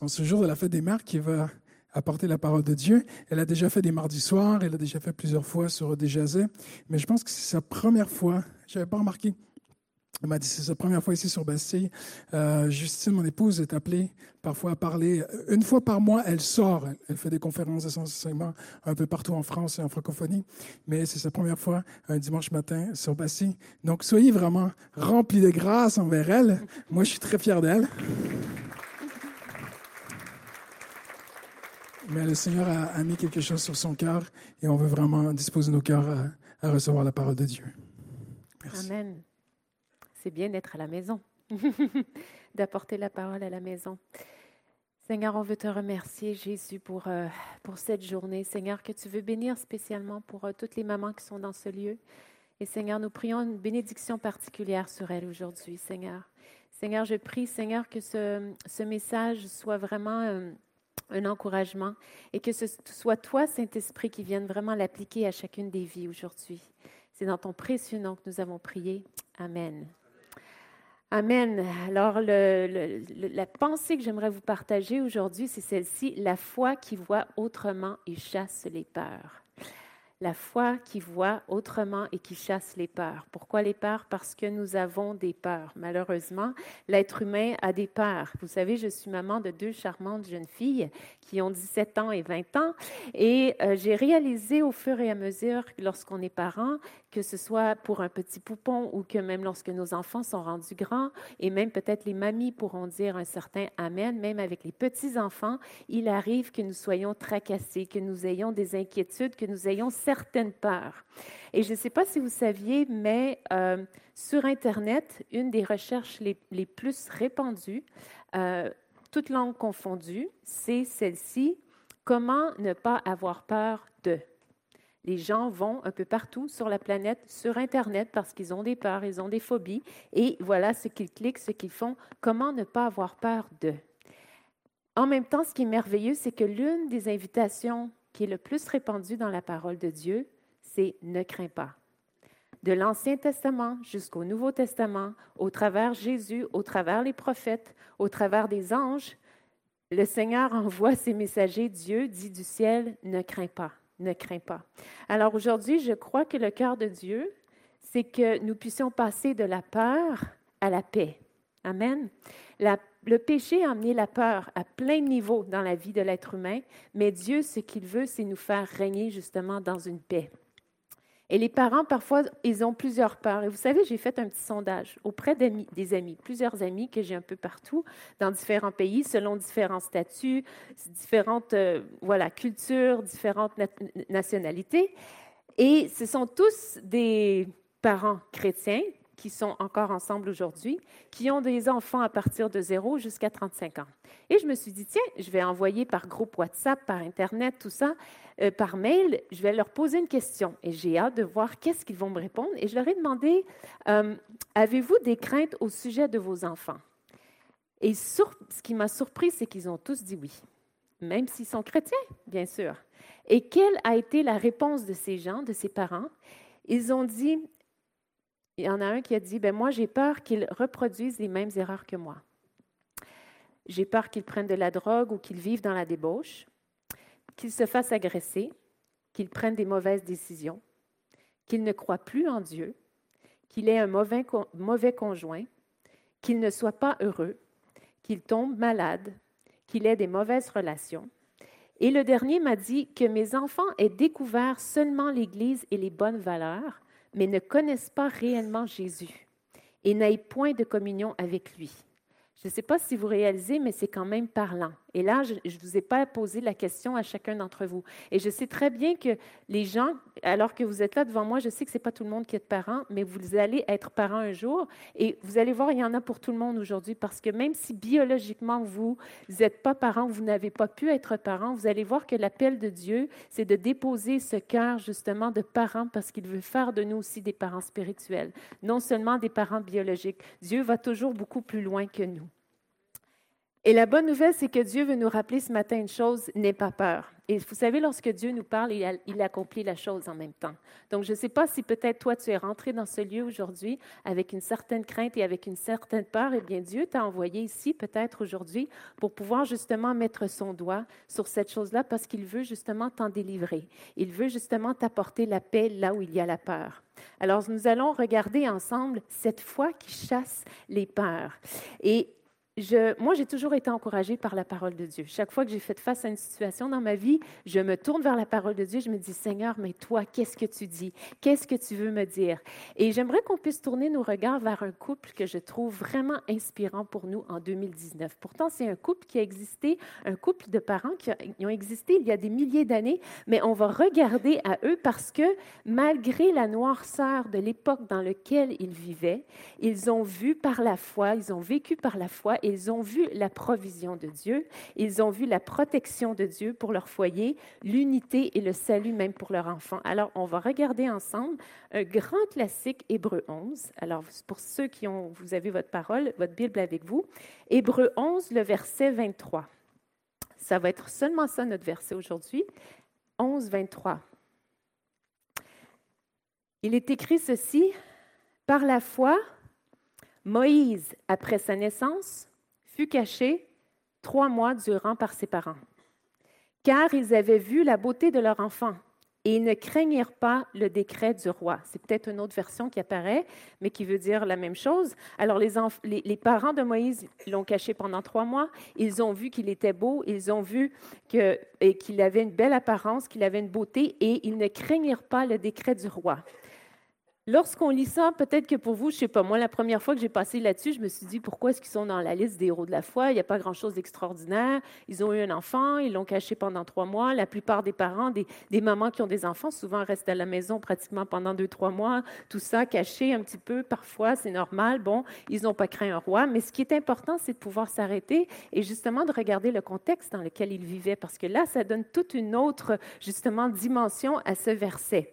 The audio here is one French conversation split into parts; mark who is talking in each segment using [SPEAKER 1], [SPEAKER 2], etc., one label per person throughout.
[SPEAKER 1] en ce jour de la fête des mères, qui va apporter la parole de Dieu. Elle a déjà fait des mardis soirs, elle a déjà fait plusieurs fois sur des jazets, mais je pense que c'est sa première fois. Je n'avais pas remarqué. Elle m'a dit c'est sa première fois ici sur Bastille. Euh, Justine, mon épouse, est appelée parfois à parler. Une fois par mois, elle sort. Elle fait des conférences essentiellement un peu partout en France et en francophonie. Mais c'est sa première fois un dimanche matin sur Bastille. Donc soyez vraiment remplis de grâce envers elle. Moi, je suis très fier d'elle. Mais le Seigneur a, mis quelque chose sur son cœur et on veut vraiment disposer nos cœurs à, recevoir la parole de Dieu.
[SPEAKER 2] Merci. Amen. C'est bien d'être à la maison, d'apporter la parole à la maison. Seigneur, on veut te remercier, Jésus, pour, euh, pour cette journée. Seigneur, que tu veux bénir spécialement pour euh, toutes les mamans qui sont dans ce lieu. Et Seigneur, nous prions une bénédiction particulière sur elles aujourd'hui, Seigneur. Seigneur, je prie, Seigneur, que ce, ce message soit vraiment... Euh, un encouragement et que ce soit toi, Saint-Esprit, qui vienne vraiment l'appliquer à chacune des vies aujourd'hui. C'est dans ton précieux nom que nous avons prié. Amen. Amen. Alors, la pensée que j'aimerais vous partager aujourd'hui, c'est celle-ci, la foi qui voit autrement et chasse les peurs la foi qui voit autrement et qui chasse les peurs. Pourquoi les peurs? Parce que nous avons des peurs. Malheureusement, l'être humain a des peurs. Vous savez, je suis maman de deux charmantes jeunes filles qui ont 17 ans et 20 ans et euh, j'ai réalisé au fur et à mesure, lorsqu'on est parent, que ce soit pour un petit poupon ou que même lorsque nos enfants sont rendus grands, et même peut-être les mamies pourront dire un certain Amen, même avec les petits-enfants, il arrive que nous soyons tracassés, que nous ayons des inquiétudes, que nous ayons certaines peurs. Et je ne sais pas si vous saviez, mais euh, sur Internet, une des recherches les, les plus répandues, euh, toutes langues confondues, c'est celle-ci, comment ne pas avoir peur de? Les gens vont un peu partout sur la planète, sur Internet, parce qu'ils ont des peurs, ils ont des phobies, et voilà ce qu'ils cliquent, ce qu'ils font. Comment ne pas avoir peur de? En même temps, ce qui est merveilleux, c'est que l'une des invitations qui est le plus répandue dans la parole de Dieu, c'est ne crains pas. De l'Ancien Testament jusqu'au Nouveau Testament, au travers Jésus, au travers les prophètes, au travers des anges, le Seigneur envoie ses messagers. Dieu dit du ciel, ne crains pas ne crains pas. Alors aujourd'hui, je crois que le cœur de Dieu, c'est que nous puissions passer de la peur à la paix. Amen. Le péché a amené la peur à plein de niveaux dans la vie de l'être humain, mais Dieu, ce qu'il veut, c'est nous faire régner justement dans une paix. Et les parents, parfois, ils ont plusieurs peurs. Et vous savez, j'ai fait un petit sondage auprès des amis, plusieurs amis que j'ai un peu partout, dans différents pays, selon différents statuts, différentes euh, voilà, cultures, différentes nationalités. Et ce sont tous des parents chrétiens qui sont encore ensemble aujourd'hui, qui ont des enfants à partir de 0 jusqu'à 35 ans. Et je me suis dit, tiens, je vais envoyer par groupe WhatsApp, par Internet, tout ça, euh, par mail, je vais leur poser une question. Et j'ai hâte de voir qu'est-ce qu'ils vont me répondre. Et je leur ai demandé, euh, avez-vous des craintes au sujet de vos enfants? Et ce qui m'a surpris, c'est qu'ils ont tous dit oui, même s'ils sont chrétiens, bien sûr. Et quelle a été la réponse de ces gens, de ces parents? Ils ont dit, il y en a un qui a dit, ben moi j'ai peur qu'ils reproduisent les mêmes erreurs que moi. J'ai peur qu'ils prennent de la drogue ou qu'ils vivent dans la débauche, qu'ils se fassent agresser, qu'ils prennent des mauvaises décisions, qu'ils ne croient plus en Dieu, qu'il ait un mauvais, mauvais conjoint, qu'il ne soit pas heureux, qu'il tombe malade, qu'il ait des mauvaises relations. Et le dernier m'a dit que mes enfants aient découvert seulement l'Église et les bonnes valeurs, mais ne connaissent pas réellement Jésus et n'aient point de communion avec lui. Je ne sais pas si vous réalisez, mais c'est quand même parlant. Et là, je ne vous ai pas posé la question à chacun d'entre vous. Et je sais très bien que les gens, alors que vous êtes là devant moi, je sais que ce n'est pas tout le monde qui est parent, mais vous allez être parent un jour. Et vous allez voir, il y en a pour tout le monde aujourd'hui, parce que même si biologiquement vous n'êtes pas parent, vous n'avez pas pu être parent, vous allez voir que l'appel de Dieu, c'est de déposer ce cœur justement de parent, parce qu'il veut faire de nous aussi des parents spirituels, non seulement des parents biologiques. Dieu va toujours beaucoup plus loin que nous. Et la bonne nouvelle, c'est que Dieu veut nous rappeler ce matin une chose, n'aie pas peur. Et vous savez, lorsque Dieu nous parle, il, accomplit la chose en même temps. Donc, je ne sais pas si peut-être toi, tu es rentré dans ce lieu aujourd'hui avec une certaine crainte et avec une certaine peur. Eh bien, Dieu t'a envoyé ici peut-être aujourd'hui pour pouvoir justement mettre son doigt sur cette chose-là parce qu'il veut justement t'en délivrer. Il veut justement t'apporter la paix là où il y a la peur. Alors, nous allons regarder ensemble cette foi qui chasse les peurs. Et moi, j'ai toujours été encouragée par la parole de Dieu. Chaque fois que j'ai fait face à une situation dans ma vie, je me tourne vers la parole de Dieu. Je me dis, Seigneur, mais toi, qu'est-ce que tu dis? Qu'est-ce que tu veux me dire? Et j'aimerais qu'on puisse tourner nos regards vers un couple que je trouve vraiment inspirant pour nous en 2019. Pourtant, c'est un couple qui a existé, un couple de parents qui ont existé il y a des milliers d'années, mais on va regarder à eux parce que malgré la noirceur de l'époque dans laquelle ils vivaient, ils ont vu par la foi, ils ont vécu par la foi ils ont vu la provision de Dieu, ils ont vu la protection de Dieu pour leur foyer, l'unité et le salut même pour leurs enfants. Alors, on va regarder ensemble un grand classique, Hébreu 11. Alors, pour ceux qui ont, vous avez votre parole, votre Bible avec vous, Hébreu 11, le verset 23. Ça va être seulement ça notre verset aujourd'hui. 11, 23. Il est écrit ceci, par la foi, Moïse, après sa naissance, fut caché trois mois durant par ses parents, car ils avaient vu la beauté de leur enfant et ils ne craignirent pas le décret du roi. C'est peut-être une autre version qui apparaît, mais qui veut dire la même chose. Alors les, les, parents de Moïse l'ont caché pendant trois mois. Ils ont vu qu'il était beau, ils ont vu qu'il avait une belle apparence, qu'il avait une beauté, et ils ne craignirent pas le décret du roi. Lorsqu'on lit ça, peut-être que pour vous, je ne sais pas, moi, la première fois que j'ai passé là-dessus, je me suis dit, pourquoi est-ce qu'ils sont dans la liste des héros de la foi? Il n'y a pas grand-chose d'extraordinaire. Ils ont eu un enfant, ils l'ont caché pendant trois mois. La plupart des parents, des, mamans qui ont des enfants, souvent restent à la maison pratiquement pendant deux, trois mois. Tout ça caché un petit peu, parfois, c'est normal. Bon, ils n'ont pas craint un roi. Mais ce qui est important, c'est de pouvoir s'arrêter et justement de regarder le contexte dans lequel ils vivaient, parce que là, ça donne toute une autre, justement, dimension à ce verset.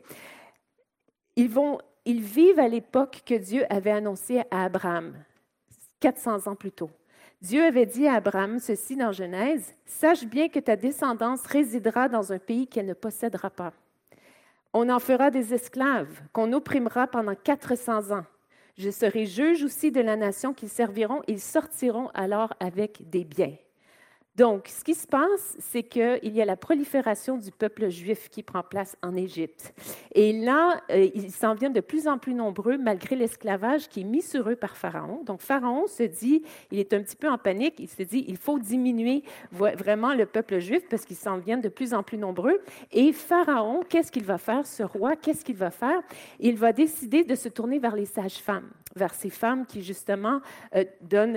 [SPEAKER 2] Ils vont ils vivent à l'époque que Dieu avait annoncée à Abraham, 400 ans plus tôt. Dieu avait dit à Abraham ceci dans Genèse, Sache bien que ta descendance résidera dans un pays qu'elle ne possédera pas. On en fera des esclaves, qu'on opprimera pendant 400 ans. Je serai juge aussi de la nation qu'ils serviront, ils sortiront alors avec des biens. Donc, ce qui se passe, c'est qu'il y a la prolifération du peuple juif qui prend place en Égypte. Et là, euh, ils s'en viennent de plus en plus nombreux malgré l'esclavage qui est mis sur eux par Pharaon. Donc, Pharaon se dit, il est un petit peu en panique, il se dit, il faut diminuer vraiment le peuple juif parce qu'ils s'en viennent de plus en plus nombreux. Et Pharaon, qu'est-ce qu'il va faire, ce roi, qu'est-ce qu'il va faire? Il va décider de se tourner vers les sages-femmes vers ces femmes qui, justement, euh,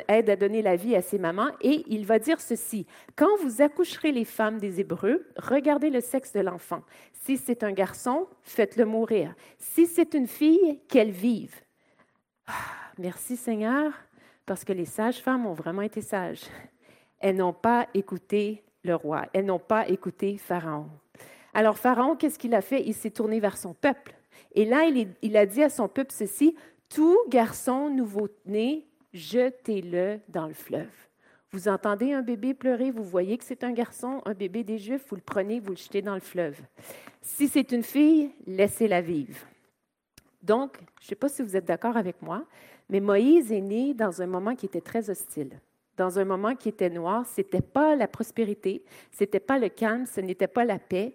[SPEAKER 2] aident à donner la vie à ces mamans. Et il va dire ceci, quand vous accoucherez les femmes des Hébreux, regardez le sexe de l'enfant. Si c'est un garçon, faites-le mourir. Si c'est une fille, qu'elle vive. Ah, merci Seigneur, parce que les sages-femmes ont vraiment été sages. Elles n'ont pas écouté le roi, elles n'ont pas écouté Pharaon. Alors Pharaon, qu'est-ce qu'il a fait? Il s'est tourné vers son peuple. Et là, il, il a dit à son peuple ceci, tout garçon nouveau-né, jetez-le dans le fleuve. Vous entendez un bébé pleurer, vous voyez que c'est un garçon, un bébé des Juifs, vous le prenez, vous le jetez dans le fleuve. Si c'est une fille, laissez-la vivre. Donc, je ne sais pas si vous êtes d'accord avec moi, mais Moïse est né dans un moment qui était très hostile, dans un moment qui était noir. Ce n'était pas la prospérité, ce n'était pas le calme, ce n'était pas la paix.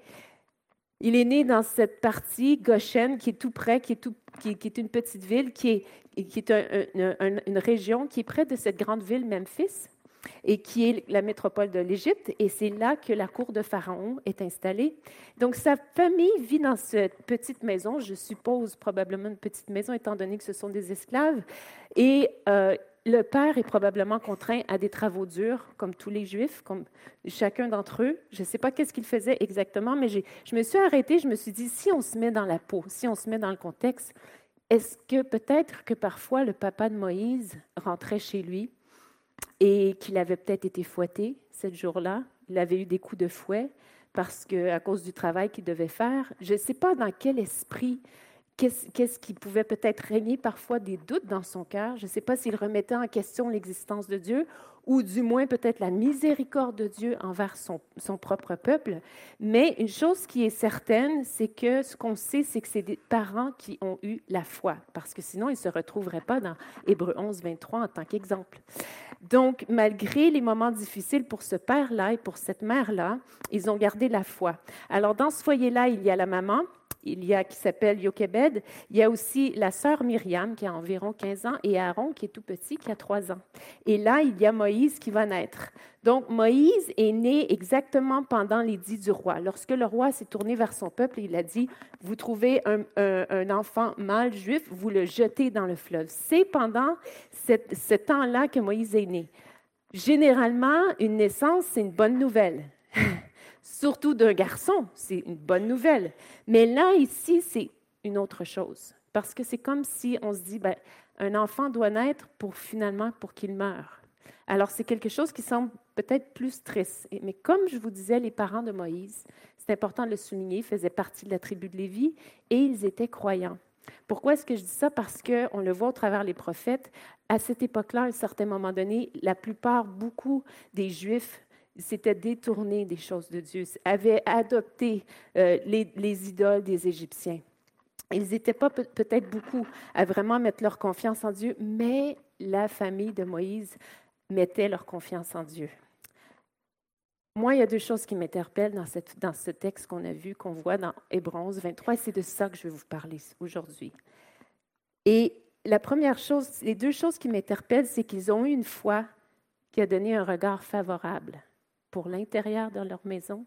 [SPEAKER 2] Il est né dans cette partie Goshen qui est tout près, qui est, une petite ville, qui est une région qui est près de cette grande ville Memphis et qui est la métropole de l'Égypte, et c'est là que la cour de Pharaon est installée. Donc sa famille vit dans cette petite maison, je suppose probablement une petite maison étant donné que ce sont des esclaves, et euh, le père est probablement contraint à des travaux durs, comme tous les Juifs, comme chacun d'entre eux. Je ne sais pas qu'est-ce qu'il faisait exactement, mais je me suis arrêtée, je me suis dit, si on se met dans la peau, si on se met dans le contexte, est-ce que peut-être que parfois le papa de Moïse rentrait chez lui et qu'il avait peut-être été fouetté ce jour-là, il avait eu des coups de fouet parce que à cause du travail qu'il devait faire, je ne sais pas dans quel esprit qu'est-ce qui pouvait peut-être régner parfois des doutes dans son cœur? Je ne sais pas s'il remettait en question l'existence de Dieu ou du moins peut-être la miséricorde de Dieu envers son, son, propre peuple. Mais une chose qui est certaine, c'est que ce qu'on sait, c'est que c'est des parents qui ont eu la foi, parce que sinon, ils ne se retrouveraient pas dans Hébreu 11, 23 en tant qu'exemple. Donc, malgré les moments difficiles pour ce père-là et pour cette mère-là, ils ont gardé la foi. Alors, dans ce foyer-là, il y a la maman, il y a qui s'appelle Yokebed. Il y a aussi la sœur Myriam qui a environ 15 ans et Aaron qui est tout petit, qui a 3 ans. Et là, il y a Moïse qui va naître. Donc, Moïse est né exactement pendant l'édit du roi. Lorsque le roi s'est tourné vers son peuple, il a dit, vous trouvez un, enfant mâle juif, vous le jetez dans le fleuve. C'est pendant ce temps-là que Moïse est né. Généralement, une naissance, c'est une bonne nouvelle. surtout d'un garçon, c'est une bonne nouvelle. Mais là, ici, c'est une autre chose. Parce que c'est comme si on se dit, ben, un enfant doit naître pour finalement pour qu'il meure. Alors, c'est quelque chose qui semble peut-être plus triste. Mais comme je vous disais, les parents de Moïse, c'est important de le souligner, faisaient partie de la tribu de Lévi et ils étaient croyants. Pourquoi est-ce que je dis ça? Parce qu'on le voit au travers les prophètes. À cette époque-là, à un certain moment donné, la plupart, beaucoup des Juifs s'étaient détournés des choses de Dieu, avaient adopté euh, les, idoles des Égyptiens. Ils n'étaient pas peut-être beaucoup à vraiment mettre leur confiance en Dieu, mais la famille de Moïse mettait leur confiance en Dieu. Moi, il y a deux choses qui m'interpellent dans, ce texte qu'on a vu, qu'on voit dans Hébrons 23, et c'est de ça que je vais vous parler aujourd'hui. Et la première chose, les deux choses qui m'interpellent, c'est qu'ils ont eu une foi qui a donné un regard favorable pour l'intérieur de leur maison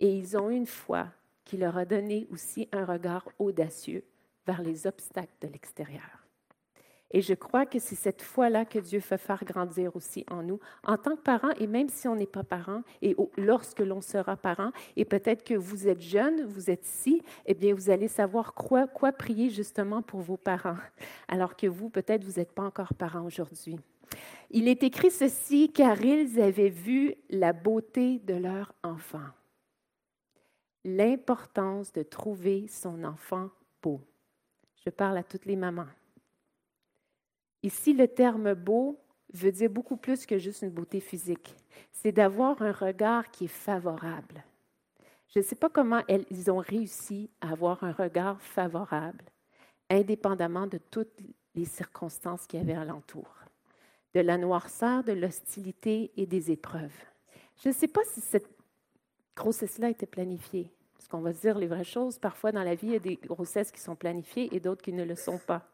[SPEAKER 2] et ils ont une foi qui leur a donné aussi un regard audacieux vers les obstacles de l'extérieur. Et je crois que c'est cette foi-là que Dieu fait faire grandir aussi en nous, en tant que parents, et même si on n'est pas parents, et lorsque l'on sera parent, et peut-être que vous êtes jeune, vous êtes ici, eh bien, vous allez savoir quoi, quoi prier justement pour vos parents, alors que vous, peut-être, vous n'êtes pas encore parents aujourd'hui. Il est écrit ceci, car ils avaient vu la beauté de leur enfant. L'importance de trouver son enfant beau. Je parle à toutes les mamans. Ici, le terme beau veut dire beaucoup plus que juste une beauté physique. C'est d'avoir un regard qui est favorable. Je ne sais pas comment ils ont réussi à avoir un regard favorable, indépendamment de toutes les circonstances qui avaient alentour de la noirceur, de l'hostilité et des épreuves. Je ne sais pas si cette grossesse-là était planifiée. Parce qu'on va dire les vraies choses. Parfois, dans la vie, il y a des grossesses qui sont planifiées et d'autres qui ne le sont pas.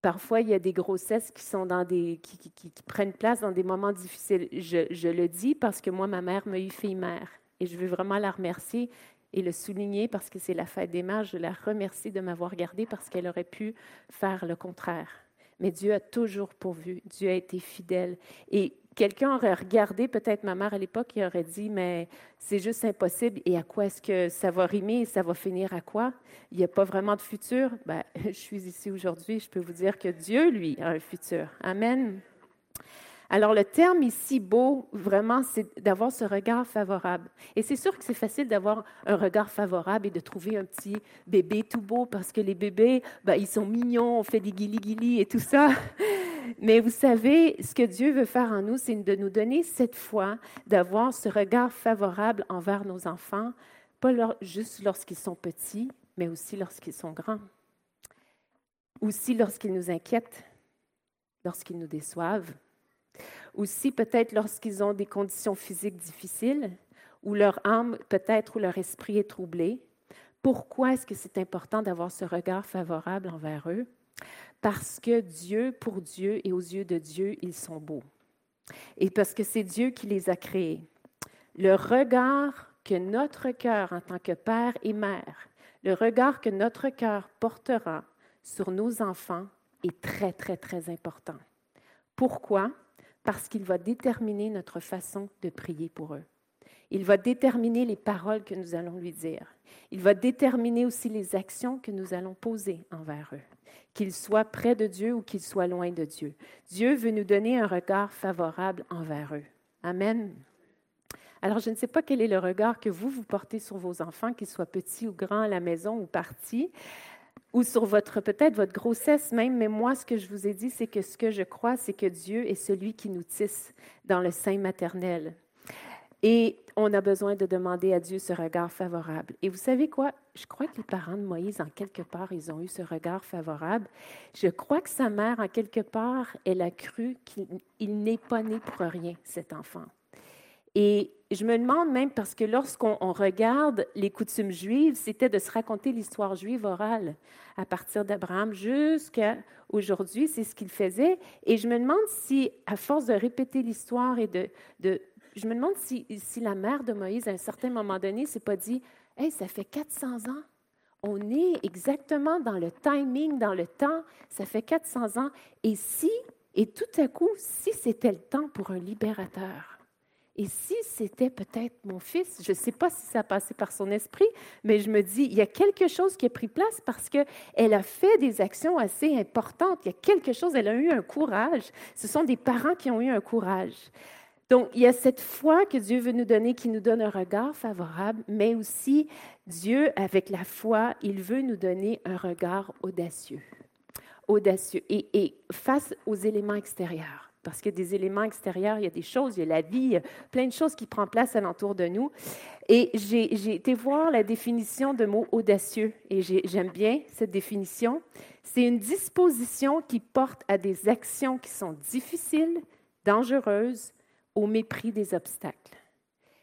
[SPEAKER 2] Parfois, il y a des grossesses qui, sont dans des, qui, prennent place dans des moments difficiles. Je, le dis parce que moi, ma mère m'a eu fille-mère. Et je veux vraiment la remercier et le souligner parce que c'est la fête des mères. Je la remercie de m'avoir gardée parce qu'elle aurait pu faire le contraire. Mais Dieu a toujours pourvu. Dieu a été fidèle. Et quelqu'un aurait regardé, peut-être ma mère à l'époque, qui aurait dit, mais c'est juste impossible. Et à quoi est-ce que ça va rimer? Et ça va finir à quoi? Il n'y a pas vraiment de futur? Ben, je suis ici aujourd'hui, je peux vous dire que Dieu, lui, a un futur. Amen. Alors, le terme ici, beau, vraiment, c'est d'avoir ce regard favorable. Et c'est sûr que c'est facile d'avoir un regard favorable et de trouver un petit bébé tout beau parce que les bébés, ben, ils sont mignons, on fait des guilis-guilis et tout ça. Mais vous savez, ce que Dieu veut faire en nous, c'est de nous donner cette foi, d'avoir ce regard favorable envers nos enfants, pas juste lorsqu'ils sont petits, mais aussi lorsqu'ils sont grands. Aussi lorsqu'ils nous inquiètent, lorsqu'ils nous déçoivent, aussi, peut-être lorsqu'ils ont des conditions physiques difficiles, ou leur âme, peut-être, ou leur esprit est troublé. Pourquoi est-ce que c'est important d'avoir ce regard favorable envers eux? Parce que Dieu, pour Dieu et aux yeux de Dieu, ils sont beaux. Et parce que c'est Dieu qui les a créés. Le regard que notre cœur, en tant que père et mère, le regard que notre cœur portera sur nos enfants est très, très, très important. Pourquoi? Parce qu'il va déterminer notre façon de prier pour eux. Il va déterminer les paroles que nous allons lui dire. Il va déterminer aussi les actions que nous allons poser envers eux, qu'ils soient près de Dieu ou qu'ils soient loin de Dieu. Dieu veut nous donner un regard favorable envers eux. Amen. Alors, je ne sais pas quel est le regard que vous, vous portez sur vos enfants, qu'ils soient petits ou grands à la maison ou partis, ou sur votre, peut-être votre grossesse même, mais moi, ce que je vous ai dit, c'est que ce que je crois, c'est que Dieu est celui qui nous tisse dans le sein maternel. Et on a besoin de demander à Dieu ce regard favorable. Et vous savez quoi? Je crois que les parents de Moïse, en quelque part, ils ont eu ce regard favorable. Je crois que sa mère, en quelque part, elle a cru qu'il n'est pas né pour rien, cet enfant. Et je me demande même, parce que lorsqu'on regarde les coutumes juives, c'était de se raconter l'histoire juive orale à partir d'Abraham jusqu'à aujourd'hui, c'est ce qu'il faisait. Et je me demande si, à force de répéter l'histoire et de, je me demande si, la mère de Moïse, à un certain moment donné, s'est pas dit Hey, ça fait 400 ans. On est exactement dans le timing, dans le temps. Ça fait 400 ans. Et si, et tout à coup, si c'était le temps pour un libérateur, et si c'était peut-être mon fils, je ne sais pas si ça a passé par son esprit, mais je me dis, il y a quelque chose qui a pris place parce qu'elle a fait des actions assez importantes. Il y a quelque chose, elle a eu un courage. Ce sont des parents qui ont eu un courage. Donc, il y a cette foi que Dieu veut nous donner qui nous donne un regard favorable, mais aussi Dieu, avec la foi, il veut nous donner un regard audacieux. Audacieux et, face aux éléments extérieurs. Parce qu'il y a des éléments extérieurs, il y a des choses, il y a la vie, il y a plein de choses qui prennent place alentour de nous. Et j'ai été voir la définition de mot audacieux et j'aime bien cette définition. C'est une disposition qui porte à des actions qui sont difficiles, dangereuses, au mépris des obstacles.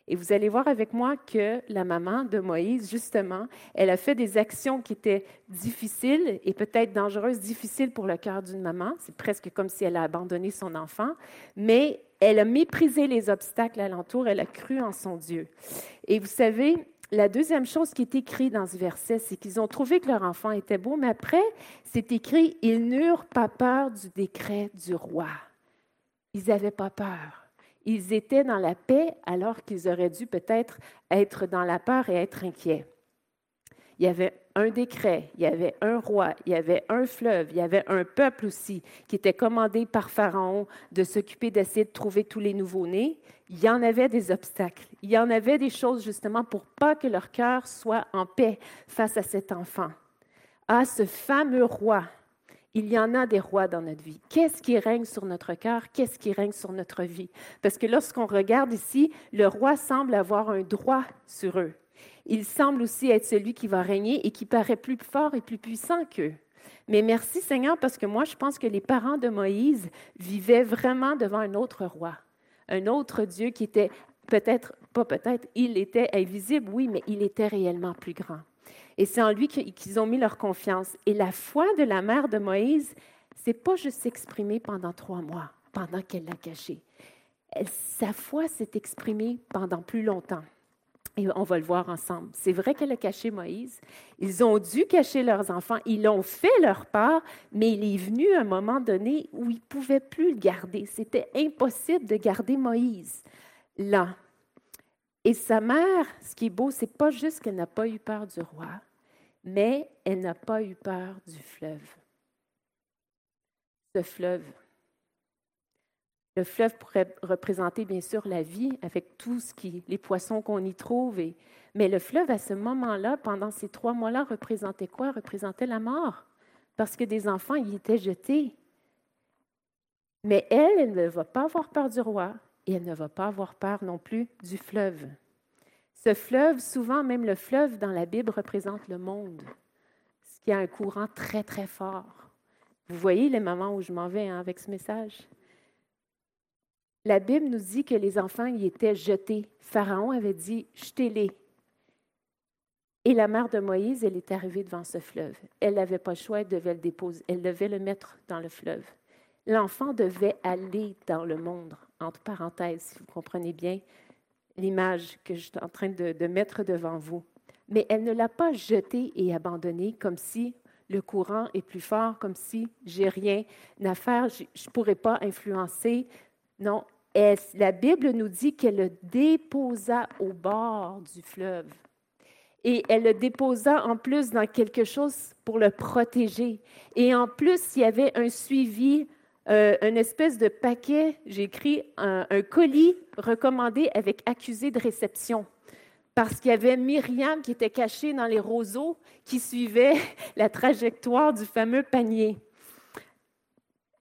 [SPEAKER 2] Et vous allez voir avec moi que la maman de Moïse, justement, elle a fait des actions qui étaient difficiles et peut-être dangereuses, difficiles pour le cœur d'une maman. C'est presque comme si elle a abandonné son enfant, mais elle a méprisé les obstacles alentour, elle a cru en son Dieu. Et vous savez, la deuxième chose qui est écrite dans ce verset, c'est qu'ils ont trouvé que leur enfant était beau, mais après, c'est écrit, ils n'eurent pas peur du décret du roi. Ils n'avaient pas peur. Ils étaient dans la paix alors qu'ils auraient dû peut-être être dans la peur et être inquiets. Il y avait un décret, il y avait un roi, il y avait un fleuve, il y avait un peuple aussi qui était commandé par Pharaon de s'occuper d'essayer de trouver tous les nouveaux-nés. Il y en avait des obstacles, il y en avait des choses justement pour pas que leur cœur soit en paix face à cet enfant. Ah, ce fameux roi il y en a des rois dans notre vie. Qu'est-ce qui règne sur notre cœur? Qu'est-ce qui règne sur notre vie? Parce que lorsqu'on regarde ici, le roi semble avoir un droit sur eux. Il semble aussi être celui qui va régner et qui paraît plus fort et plus puissant qu'eux. Mais merci Seigneur parce que moi, je pense que les parents de Moïse vivaient vraiment devant un autre roi, un autre Dieu qui était peut-être, pas peut-être, il était invisible, oui, mais il était réellement plus grand. Et c'est en lui qu'ils ont mis leur confiance. Et la foi de la mère de Moïse, c'est pas juste s'exprimer pendant trois mois, pendant qu'elle l'a caché. sa foi s'est exprimée pendant plus longtemps. Et on va le voir ensemble. C'est vrai qu'elle a caché Moïse. Ils ont dû cacher leurs enfants. Ils ont fait leur part, mais il est venu un moment donné où ils ne pouvaient plus le garder. C'était impossible de garder Moïse là. Et sa mère, ce qui est beau, c'est pas juste qu'elle n'a pas eu peur du roi, mais elle n'a pas eu peur du fleuve. Ce fleuve. Le fleuve pourrait représenter bien sûr la vie avec tout ce qui, les poissons qu'on y trouve. mais le fleuve, à ce moment-là, pendant ces trois mois-là, représentait quoi? Représentait la mort. Parce que des enfants y étaient jetés. Mais elle, elle ne va pas avoir peur du roi et elle ne va pas avoir peur non plus du fleuve. Ce fleuve, souvent même le fleuve dans la Bible représente le monde, ce qui a un courant très, très fort. Vous voyez les moments où je m'en vais hein, avec ce message? La Bible nous dit que les enfants y étaient jetés. Pharaon avait dit, jetez-les. Et la mère de Moïse, elle est arrivée devant ce fleuve. Elle n'avait pas le choix, elle devait le déposer, elle devait le mettre dans le fleuve. L'enfant devait aller dans le monde, entre parenthèses, si vous comprenez bien, l'image que je suis en train de, mettre devant vous. Mais elle ne l'a pas jeté et abandonné comme si le courant est plus fort, comme si j'ai rien à faire, je ne pourrais pas influencer. Non, la Bible nous dit qu'elle le déposa au bord du fleuve. Et elle le déposa en plus dans quelque chose pour le protéger. Et en plus, il y avait un suivi euh, une espèce de paquet, j'ai écrit un, colis recommandé avec accusé de réception. Parce qu'il y avait Myriam qui était cachée dans les roseaux qui suivait la trajectoire du fameux panier.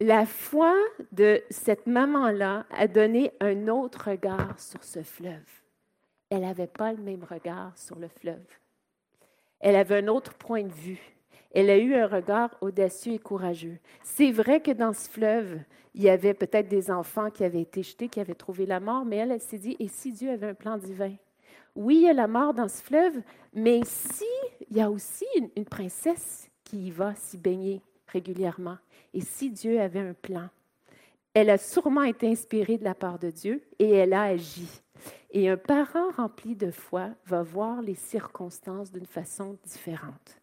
[SPEAKER 2] La foi de cette maman-là a donné un autre regard sur ce fleuve. Elle n'avait pas le même regard sur le fleuve. Elle avait un autre point de vue. Elle a eu un regard audacieux et courageux. C'est vrai que dans ce fleuve, il y avait peut-être des enfants qui avaient été jetés, qui avaient trouvé la mort, mais elle, elle s'est dit, et si Dieu avait un plan divin? Oui, il y a la mort dans ce fleuve, mais si il y a aussi une, une princesse qui y va s'y baigner régulièrement, et si Dieu avait un plan? Elle a sûrement été inspirée de la part de Dieu et elle a agi. Et un parent rempli de foi va voir les circonstances d'une façon différente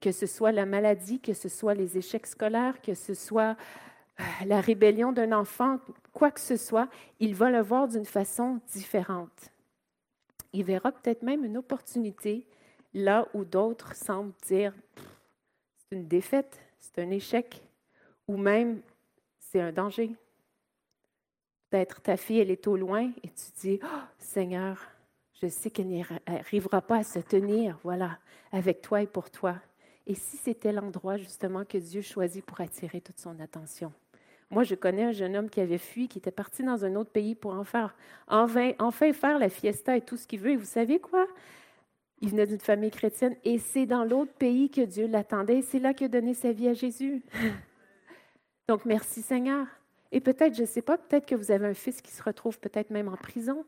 [SPEAKER 2] que ce soit la maladie, que ce soit les échecs scolaires, que ce soit euh, la rébellion d'un enfant, quoi que ce soit, il va le voir d'une façon différente. Il verra peut-être même une opportunité là où d'autres semblent dire c'est une défaite, c'est un échec, ou même c'est un danger. Peut-être ta fille, elle est au loin et tu dis, oh, Seigneur, je sais qu'elle n'arrivera pas à se tenir, voilà, avec toi et pour toi. Et si c'était l'endroit justement que Dieu choisit pour attirer toute son attention? Moi, je connais un jeune homme qui avait fui, qui était parti dans un autre pays pour en faire, enfin, enfin faire la fiesta et tout ce qu'il veut. Et vous savez quoi? Il venait d'une famille chrétienne et c'est dans l'autre pays que Dieu l'attendait c'est là qu'il a donné sa vie à Jésus. Donc, merci Seigneur. Et peut-être, je ne sais pas, peut-être que vous avez un fils qui se retrouve peut-être même en prison.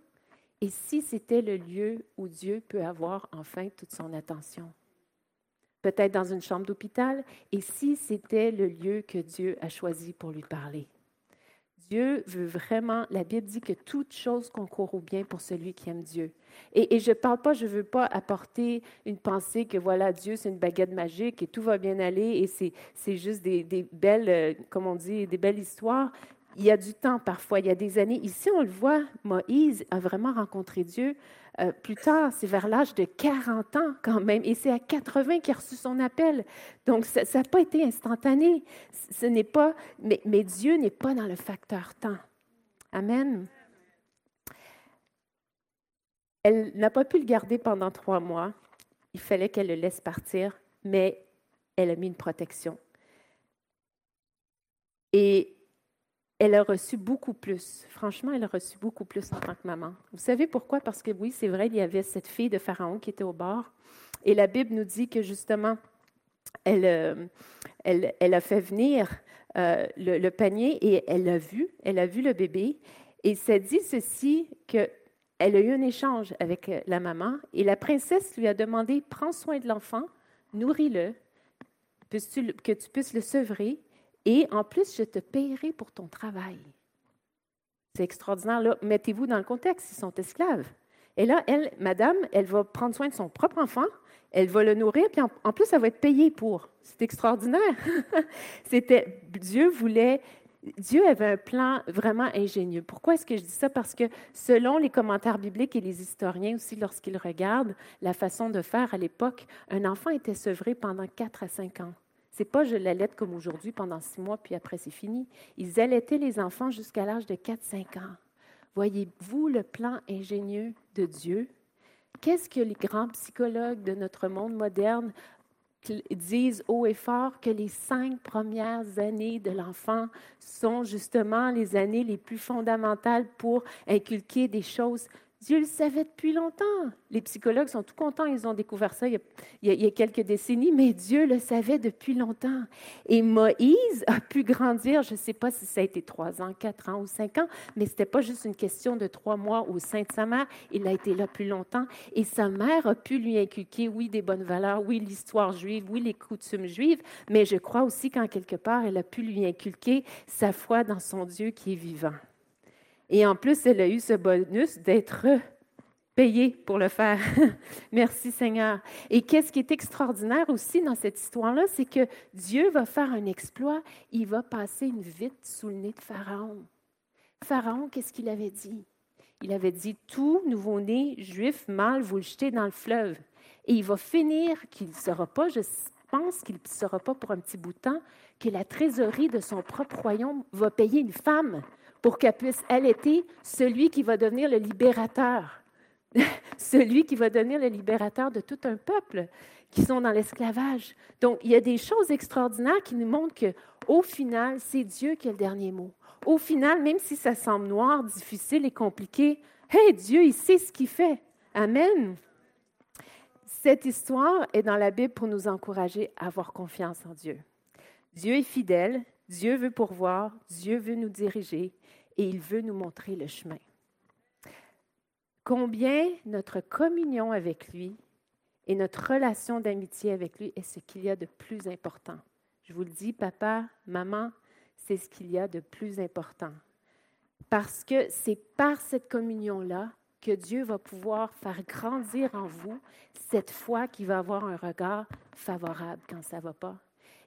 [SPEAKER 2] Et si c'était le lieu où Dieu peut avoir enfin toute son attention? Peut-être dans une chambre d'hôpital, et si c'était le lieu que Dieu a choisi pour lui parler. Dieu veut vraiment, la Bible dit que toute chose concourt au bien pour celui qui aime Dieu. Et, je ne parle pas, je ne veux pas apporter une pensée que voilà, Dieu, c'est une baguette magique et tout va bien aller et c'est juste des, des, belles, euh, comme on dit, des belles histoires. Il y a du temps parfois, il y a des années. Ici, on le voit, Moïse a vraiment rencontré Dieu euh, plus tard, c'est vers l'âge de 40 ans quand même, et c'est à 80 qu'il a reçu son appel. Donc, ça n'a pas été instantané. Ce n'est pas, mais, mais Dieu n'est pas dans le facteur temps. Amen. Elle n'a pas pu le garder pendant trois mois. Il fallait qu'elle le laisse partir, mais elle a mis une protection. Et elle a reçu beaucoup plus. Franchement, elle a reçu beaucoup plus en tant que maman. Vous savez pourquoi? Parce que oui, c'est vrai, il y avait cette fille de Pharaon qui était au bord. Et la Bible nous dit que justement, elle, euh, elle, a fait venir euh, le, panier et elle l'a vu, elle a vu le bébé. Et ça dit ceci, qu'elle a eu un échange avec euh, la maman et la princesse lui a demandé, prends soin de l'enfant, nourris-le, que tu puisses le sevrer et en plus, je te paierai pour ton travail. C'est extraordinaire. Là, mettez-vous dans le contexte, ils sont esclaves. Et là, elle, madame, elle va prendre soin de son propre enfant, elle va le nourrir, puis en, plus, elle va être payée pour. C'est extraordinaire. C'était, Dieu voulait, Dieu avait un plan vraiment ingénieux. Pourquoi est-ce que je dis ça? Parce que selon les commentaires bibliques et les historiens aussi, lorsqu'ils regardent la façon de faire à l'époque, un enfant était sevré pendant 4 à 5 ans. C'est pas je l'allaite comme aujourd'hui pendant six mois, puis après c'est fini. Ils allaitaient les enfants jusqu'à l'âge de 4-5 ans. Voyez-vous le plan ingénieux de Dieu? Qu'est-ce que les grands psychologues de notre monde moderne disent haut et fort que les cinq premières années de l'enfant sont justement les années les plus fondamentales pour inculquer des choses Dieu le savait depuis longtemps. Les psychologues sont tout contents, ils ont découvert ça il y a, quelques décennies, mais Dieu le savait depuis longtemps. Et Moïse a pu grandir, je ne sais pas si ça a été trois ans, quatre ans ou cinq ans, mais ce n'était pas juste une question de trois mois au sein de sa mère, il a été là plus longtemps. Et sa mère a pu lui inculquer, oui, des bonnes valeurs, oui, l'histoire juive, oui, les coutumes juives, mais je crois aussi qu'en quelque part, elle a pu lui inculquer sa foi dans son Dieu qui est vivant. Et en plus, elle a eu ce bonus d'être payée pour le faire. Merci Seigneur. Et qu'est-ce qui est extraordinaire aussi dans cette histoire-là, c'est que Dieu va faire un exploit, il va passer une vitre sous le nez de Pharaon. Pharaon, qu'est-ce qu'il avait dit? Il avait dit, tout nouveau-né juif mâle, vous le jetez dans le fleuve. Et il va finir qu'il ne sera pas, je pense qu'il ne sera pas pour un petit bout de temps, que la trésorerie de son propre royaume va payer une femme pour qu'elle puisse allaiter celui qui va devenir le libérateur, celui qui va devenir le libérateur de tout un peuple qui sont dans l'esclavage. Donc, il y a des choses extraordinaires qui nous montrent que, au final, c'est Dieu qui a le dernier mot. Au final, même si ça semble noir, difficile et compliqué, hey, Dieu, il sait ce qu'il fait. Amen. Cette histoire est dans la Bible pour nous encourager à avoir confiance en Dieu. Dieu est fidèle, Dieu veut pourvoir, Dieu veut nous diriger et il veut nous montrer le chemin. Combien notre communion avec lui et notre relation d'amitié avec lui est ce qu'il y a de plus important. Je vous le dis, papa, maman, c'est ce qu'il y a de plus important. Parce que c'est par cette communion-là que Dieu va pouvoir faire grandir en vous cette foi qui va avoir un regard favorable quand ça ne va pas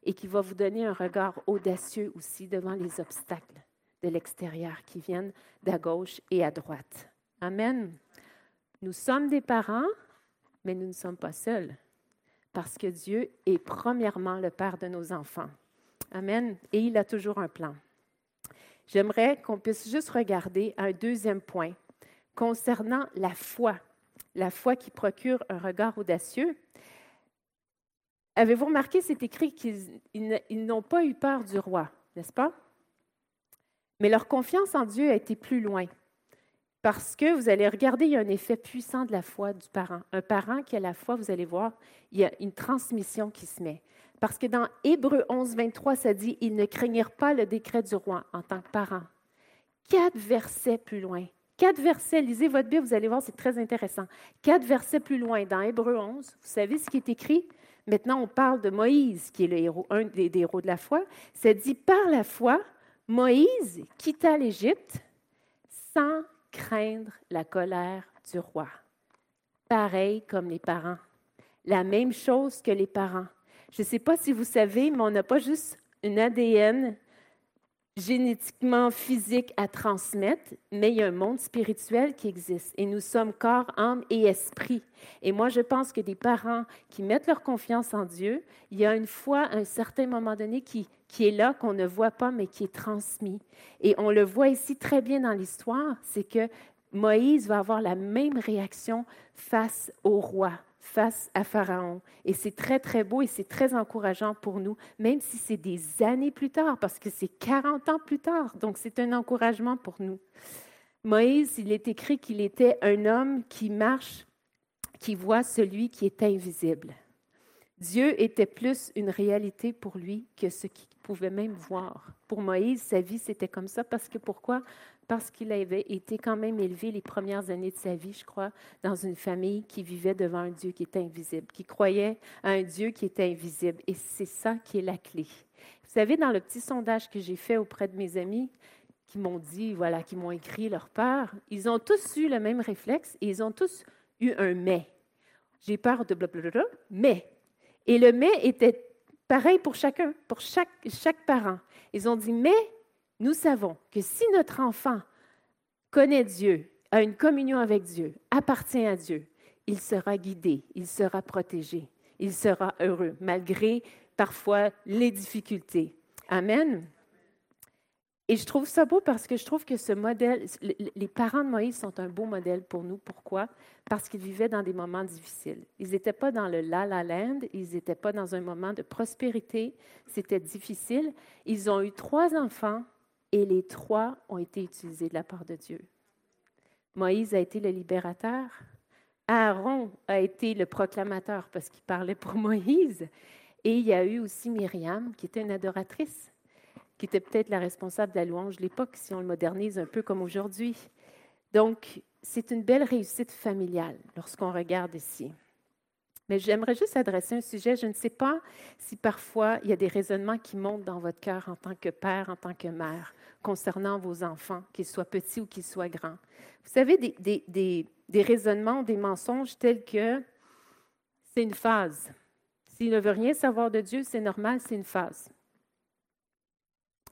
[SPEAKER 2] et qui va vous donner un regard audacieux aussi devant les obstacles de l'extérieur qui viennent d'à gauche et à droite. Amen. Nous sommes des parents, mais nous ne sommes pas seuls parce que Dieu est premièrement le Père de nos enfants. Amen. Et il a toujours un plan. J'aimerais qu'on puisse juste regarder un deuxième point concernant la foi, la foi qui procure un regard audacieux. Avez-vous remarqué, c'est écrit qu'ils n'ont pas eu peur du roi, n'est-ce pas? Mais leur confiance en Dieu a été plus loin. Parce que vous allez regarder, il y a un effet puissant de la foi du parent. Un parent qui a la foi, vous allez voir, il y a une transmission qui se met. Parce que dans Hébreu 11, 23, ça dit Ils ne craignirent pas le décret du roi en tant que parent. Quatre versets plus loin, Quatre versets, lisez votre Bible, vous allez voir, c'est très intéressant. Quatre versets plus loin, dans Hébreu 11, vous savez ce qui est écrit? Maintenant, on parle de Moïse, qui est le héros, un des, héros de la foi. Ça dit, par la foi, Moïse quitta l'Égypte sans craindre la colère du roi. Pareil comme les parents. La même chose que les parents. Je ne sais pas si vous savez, mais on n'a pas juste un ADN génétiquement physique à transmettre, mais il y a un monde spirituel qui existe. Et nous sommes corps, âme et esprit. Et moi, je pense que des parents qui mettent leur confiance en Dieu, il y a une foi à un certain moment donné qui, qui est là, qu'on ne voit pas, mais qui est transmis. Et on le voit ici très bien dans l'histoire, c'est que Moïse va avoir la même réaction face au roi face à Pharaon. Et c'est très, très beau et c'est très encourageant pour nous, même si c'est des années plus tard, parce que c'est 40 ans plus tard. Donc, c'est un encouragement pour nous. Moïse, il est écrit qu'il était un homme qui marche, qui voit celui qui est invisible. Dieu était plus une réalité pour lui que ce qu'il pouvait même voir. Pour Moïse, sa vie, c'était comme ça parce que pourquoi? parce qu'il avait été quand même élevé les premières années de sa vie, je crois, dans une famille qui vivait devant un Dieu qui était invisible, qui croyait à un Dieu qui était invisible. Et c'est ça qui est la clé. Vous savez, dans le petit sondage que j'ai fait auprès de mes amis, qui m'ont dit, voilà, qui m'ont écrit leur peur, ils ont tous eu le même réflexe et ils ont tous eu un mais. J'ai peur de blablabla, mais. Et le mais était pareil pour chacun, pour chaque, chaque parent. Ils ont dit, mais nous savons que si notre enfant connaît Dieu, a une communion avec Dieu, appartient à Dieu, il sera guidé, il sera protégé, il sera heureux, malgré parfois les difficultés. Amen. Et je trouve ça beau parce que je trouve que ce modèle, les parents de Moïse sont un beau modèle pour nous. Pourquoi? Parce qu'ils vivaient dans des moments difficiles. Ils n'étaient pas dans le la-la land, ils n'étaient pas dans un moment de prospérité, c'était difficile. Ils ont eu trois enfants et les trois ont été utilisés de la part de Dieu. Moïse a été le libérateur. Aaron a été le proclamateur parce qu'il parlait pour Moïse. Et il y a eu aussi Myriam, qui était une adoratrice, qui était peut-être la responsable de la louange de l'époque, si on le modernise un peu comme aujourd'hui. Donc, c'est une belle réussite familiale lorsqu'on regarde ici. Mais j'aimerais juste adresser un sujet. Je ne sais pas si parfois il y a des raisonnements qui montent dans votre cœur en tant que père, en tant que mère, concernant vos enfants, qu'ils soient petits ou qu'ils soient grands. Vous savez, des, des, raisonnements, des mensonges tels que c'est une phase. S'il ne veut rien savoir de Dieu, c'est normal, c'est une phase.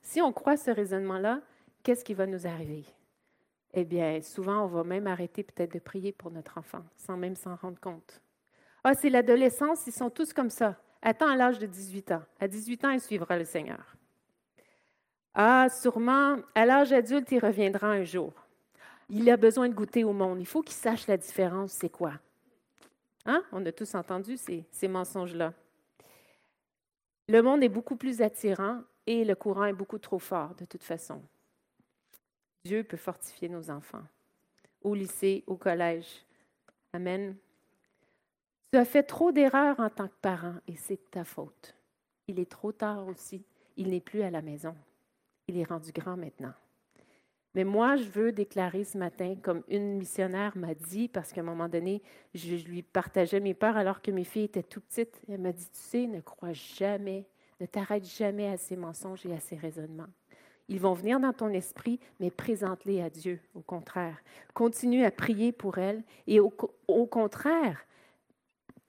[SPEAKER 2] Si on croit ce raisonnement-là, qu'est-ce qui va nous arriver? Eh bien, souvent, on va même arrêter peut-être de prier pour notre enfant, sans même s'en rendre compte. Ah, c'est l'adolescence, ils sont tous comme ça. attends à l'âge de 18 ans. À 18 ans, il suivra le Seigneur. Ah, sûrement, à l'âge adulte, il reviendra un jour. Il a besoin de goûter au monde. Il faut qu'il sache la différence, c'est quoi. Hein? On a tous entendu ces, ces mensonges-là. Le monde est beaucoup plus attirant et le courant est beaucoup trop fort de toute façon. Dieu peut fortifier nos enfants au lycée, au collège. Amen. Tu as fait trop d'erreurs en tant que parent et c'est ta faute. Il est trop tard aussi. Il n'est plus à la maison. Il est rendu grand maintenant. Mais moi, je veux déclarer ce matin, comme une missionnaire m'a dit, parce qu'à un moment donné, je lui partageais mes peurs alors que mes filles étaient tout petites. Elle m'a dit, tu sais, ne crois jamais, ne t'arrête jamais à ces mensonges et à ces raisonnements. Ils vont venir dans ton esprit, mais présente-les à Dieu, au contraire. Continue à prier pour elles et au, contraire,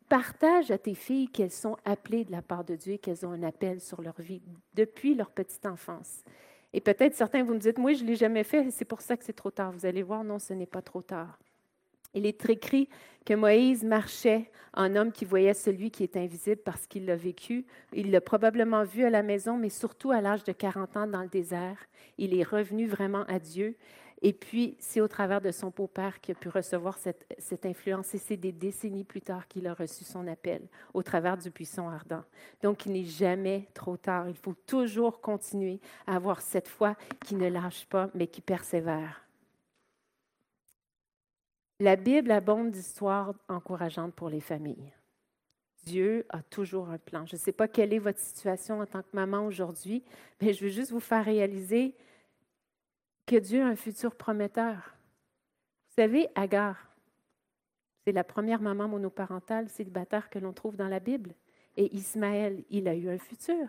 [SPEAKER 2] partage à tes filles qu'elles sont appelées de la part de Dieu qu'elles ont un appel sur leur vie depuis leur petite enfance. Et peut-être certains, vous me dites, moi, je ne l'ai jamais fait, c'est pour ça que c'est trop tard. Vous allez voir, non, ce n'est pas trop tard. Il est écrit que Moïse marchait en homme qui voyait celui qui est invisible parce qu'il l'a vécu. Il l'a probablement vu à la maison, mais surtout à l'âge de 40 ans dans le désert. Il est revenu vraiment à Dieu. Et puis, c'est au travers de son beau-père qu'il a pu recevoir cette, influence. Et c'est des décennies plus tard qu'il a reçu son appel, au travers du puissant ardent. Donc, il n'est jamais trop tard. Il faut toujours continuer à avoir cette foi qui ne lâche pas, mais qui persévère. La Bible abonde d'histoires encourageantes pour les familles. Dieu a toujours un plan. Je ne sais pas quelle est votre situation en tant que maman aujourd'hui, mais je veux juste vous faire réaliser que Dieu a un futur prometteur. Vous savez, Agar, c'est la première maman monoparentale célibataire que l'on trouve dans la Bible. Et Ismaël, il a eu un futur.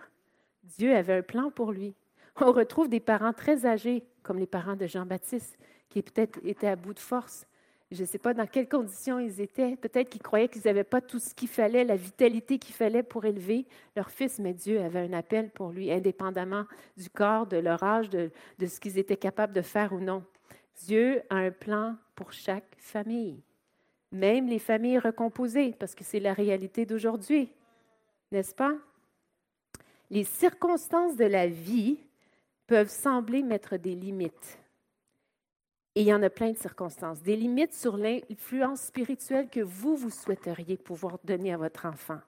[SPEAKER 2] Dieu avait un plan pour lui. On retrouve des parents très âgés, comme les parents de Jean-Baptiste, qui peut-être étaient à bout de force. Je ne sais pas dans quelles conditions ils étaient. Peut-être qu'ils croyaient qu'ils n'avaient pas tout ce qu'il fallait, la vitalité qu'il fallait pour élever leur fils, mais Dieu avait un appel pour lui, indépendamment du corps, de leur âge, de, ce qu'ils étaient capables de faire ou non. Dieu a un plan pour chaque famille, même les familles recomposées, parce que c'est la réalité d'aujourd'hui, n'est-ce pas? Les circonstances de la vie peuvent sembler mettre des limites et il y en a plein de circonstances, des limites sur l'influence spirituelle que vous, vous souhaiteriez pouvoir donner à votre enfant.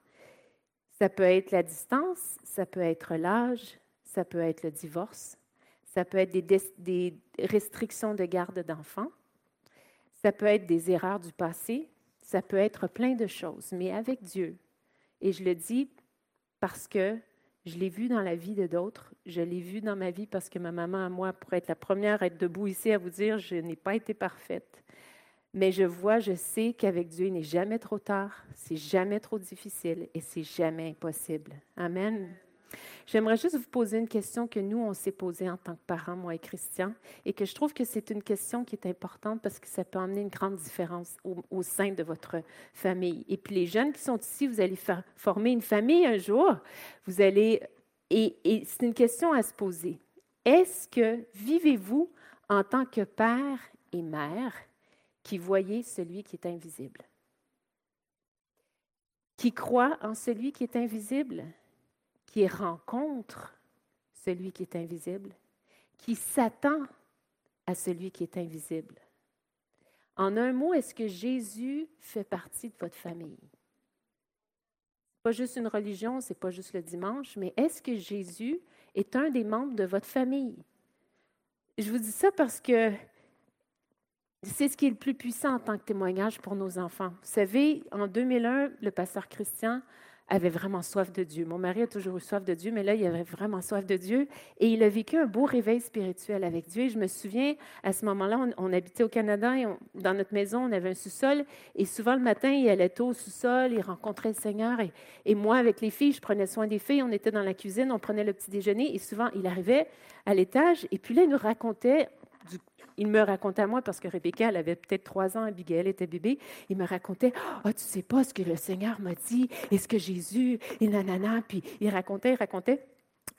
[SPEAKER 2] Ça peut être la distance, ça peut être l'âge, ça peut être le divorce, ça peut être des, des restrictions de garde d'enfants, ça peut être des erreurs du passé, ça peut être plein de choses, mais avec Dieu. Et je le dis parce que je l'ai vu dans la vie de d'autres. Je l'ai vu dans ma vie parce que ma maman, à moi, pour être la première à être debout ici, à vous dire, je n'ai pas été parfaite. Mais je vois, je sais qu'avec Dieu, il n'est jamais trop tard, c'est jamais trop difficile et c'est jamais impossible. Amen. J'aimerais juste vous poser une question que nous, on s'est posée en tant que parents, moi et Christian, et que je trouve que c'est une question qui est importante parce que ça peut amener une grande différence au, sein de votre famille. Et puis les jeunes qui sont ici, vous allez former une famille un jour, vous allez... Et c'est une question à se poser. Est-ce que vivez-vous en tant que père et mère qui voyez celui qui est invisible? Qui croit en celui qui est invisible? Qui rencontre celui qui est invisible, qui s'attend à celui qui est invisible. En un mot, est-ce que Jésus fait partie de votre famille? Pas juste une religion, c'est pas juste le dimanche, mais est-ce que Jésus est un des membres de votre famille? Je vous dis ça parce que c'est ce qui est le plus puissant en tant que témoignage pour nos enfants. Vous savez, en 2001, le pasteur Christian avait vraiment soif de Dieu. Mon mari a toujours eu soif de Dieu, mais là, il avait vraiment soif de Dieu. Et il a vécu un beau réveil spirituel avec Dieu. Et je me souviens, à ce moment-là, on, habitait au Canada et dans notre maison, on avait un sous-sol. Et souvent, le matin, il allait tôt au sous-sol, il rencontrait le Seigneur. Et, et, moi, avec les filles, je prenais soin des filles. On était dans la cuisine, on prenait le petit déjeuner. Et souvent, il arrivait à l'étage. Et puis là, il nous racontait il me racontait à moi, parce que Rebecca, elle avait peut-être trois ans, Abigail était bébé, il me racontait, ah, oh, tu sais pas ce que le Seigneur m'a dit, et ce que Jésus, et nanana, puis il racontait, il racontait.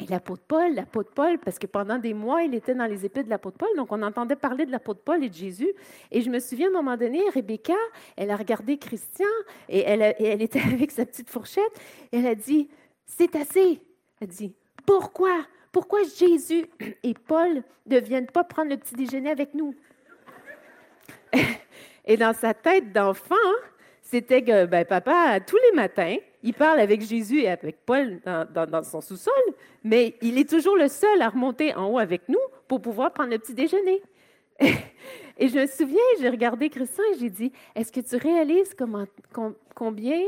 [SPEAKER 2] Et l'apôtre Paul, l'apôtre Paul, parce que pendant des mois, il était dans les épées de l'apôtre Paul, donc on entendait parler de l'apôtre Paul et de Jésus. Et je me souviens, à un moment donné, Rebecca, elle a regardé Christian et elle, elle était avec sa petite fourchette et elle a dit, c'est assez. Elle a dit, pourquoi? Pourquoi Jésus et Paul ne viennent pas prendre le petit déjeuner avec nous? Et dans sa tête d'enfant, c'était que ben, papa, tous les matins, il parle avec Jésus et avec Paul dans, son sous-sol, mais il est toujours le seul à remonter en haut avec nous pour pouvoir prendre le petit déjeuner. Et je me souviens, j'ai regardé Christian et j'ai dit, est-ce que tu réalises comment, combien,